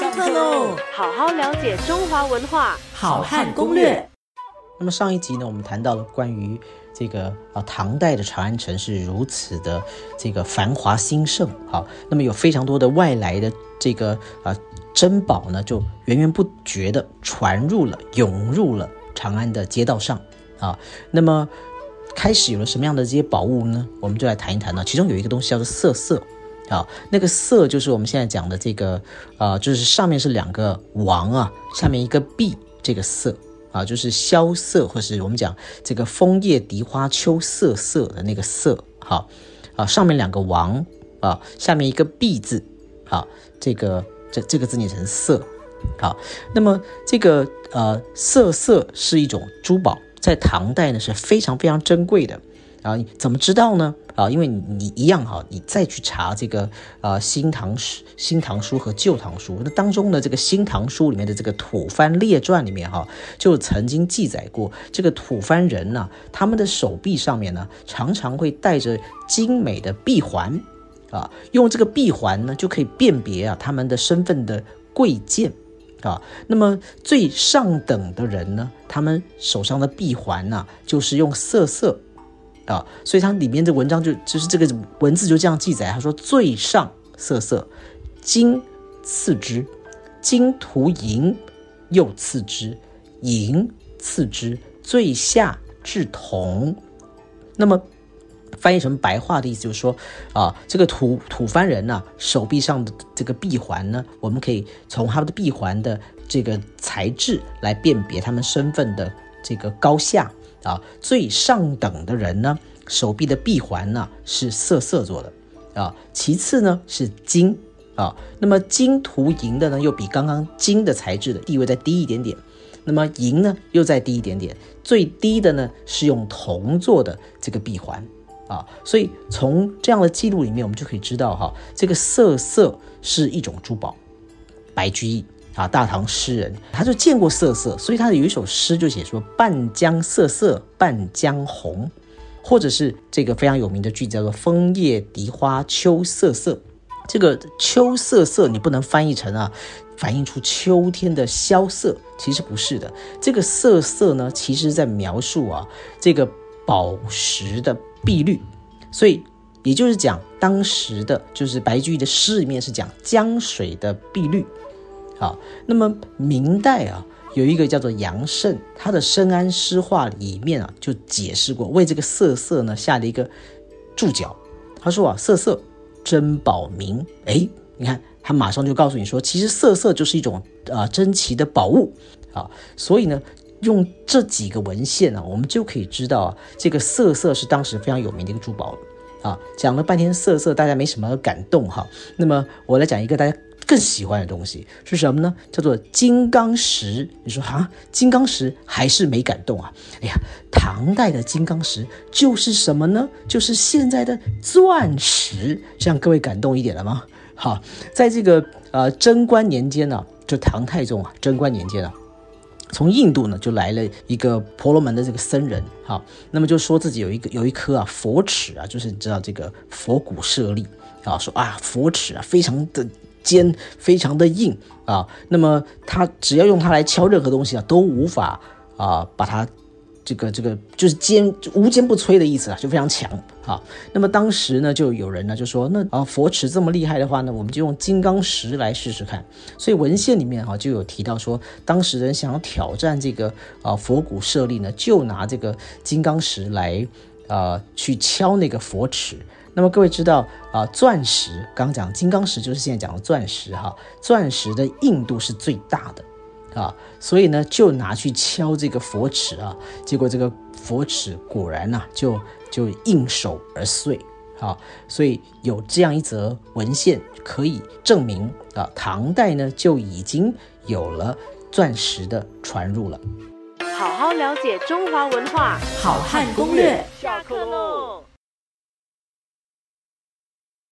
上课喽！好好了解中华文化，好汉攻略。那么上一集呢，我们谈到了关于这个啊唐代的长安城是如此的这个繁华兴盛，好，那么有非常多的外来的这个啊珍宝呢，就源源不绝的传入了、涌入了长安的街道上啊。那么开始有了什么样的这些宝物呢？我们就来谈一谈呢。其中有一个东西叫做色色。啊，那个色就是我们现在讲的这个，呃，就是上面是两个王啊，下面一个碧，这个色啊，就是萧瑟，或是我们讲这个枫叶荻花秋瑟瑟的那个色，好，啊，上面两个王啊，下面一个碧字，好，这个这这个字念成色，好，那么这个呃瑟瑟是一种珠宝，在唐代呢是非常非常珍贵的。啊，怎么知道呢？啊，因为你一样哈，你再去查这个呃《新唐书》《新唐书》和《旧唐书》，那当中的这个《新唐书》里面的这个吐蕃列传里面哈，就曾经记载过这个吐蕃人呢，他们的手臂上面呢，常常会戴着精美的臂环，啊，用这个臂环呢，就可以辨别啊他们的身份的贵贱，啊，那么最上等的人呢，他们手上的臂环呢，就是用色色。啊，所以它里面的文章就就是这个文字就这样记载，他说最上色色，金次之，金涂银又次之，银次之，最下至铜。那么翻译成白话的意思就是说，啊，这个吐吐蕃人呢，手臂上的这个臂环呢，我们可以从他们的臂环的这个材质来辨别他们身份的这个高下。啊，最上等的人呢，手臂的臂环呢是色色做的，啊，其次呢是金，啊，那么金涂银的呢又比刚刚金的材质的地位再低一点点，那么银呢又再低一点点，最低的呢是用铜做的这个臂环，啊，所以从这样的记录里面，我们就可以知道哈，这个色色是一种珠宝，白居易。啊，大唐诗人，他就见过瑟瑟，所以他有一首诗就写说“半江瑟瑟半江红”，或者是这个非常有名的句子叫做“枫叶荻花秋瑟瑟”。这个“秋瑟瑟”你不能翻译成啊，反映出秋天的萧瑟，其实不是的。这个“瑟瑟”呢，其实在描述啊这个宝石的碧绿，所以也就是讲当时的就是白居易的诗里面是讲江水的碧绿。好，那么明代啊，有一个叫做杨慎，他的《深谙诗话》里面啊，就解释过，为这个色色呢下了一个注脚。他说啊，色色珍宝名，哎，你看他马上就告诉你说，其实色色就是一种啊珍奇的宝物啊。所以呢，用这几个文献呢，我们就可以知道啊，这个色色是当时非常有名的一个珠宝啊。讲了半天色色，大家没什么感动哈。那么我来讲一个大家。更喜欢的东西是什么呢？叫做金刚石。你说啊，金刚石还是没感动啊？哎呀，唐代的金刚石就是什么呢？就是现在的钻石。这样各位感动一点了吗？好，在这个呃贞观年间呢，就唐太宗啊，贞观年间啊，从印度呢就来了一个婆罗门的这个僧人，好，那么就说自己有一个有一颗啊佛齿啊，就是你知道这个佛骨舍利啊，说啊佛齿啊非常的。尖非常的硬啊，那么他只要用它来敲任何东西啊，都无法啊把它这个这个就是坚无坚不摧的意思啊，就非常强啊。那么当时呢，就有人呢就说，那啊佛池这么厉害的话呢，我们就用金刚石来试试看。所以文献里面哈就有提到说，当时人想要挑战这个啊佛骨舍利呢，就拿这个金刚石来啊去敲那个佛池。那么各位知道啊，钻石刚讲金刚石就是现在讲的钻石哈，钻石的硬度是最大的啊，所以呢就拿去敲这个佛齿啊，结果这个佛齿果然呐就就应手而碎啊，所以有这样一则文献可以证明啊，唐代呢就已经有了钻石的传入了。好好了解中华文化，好汉攻略，下课喽。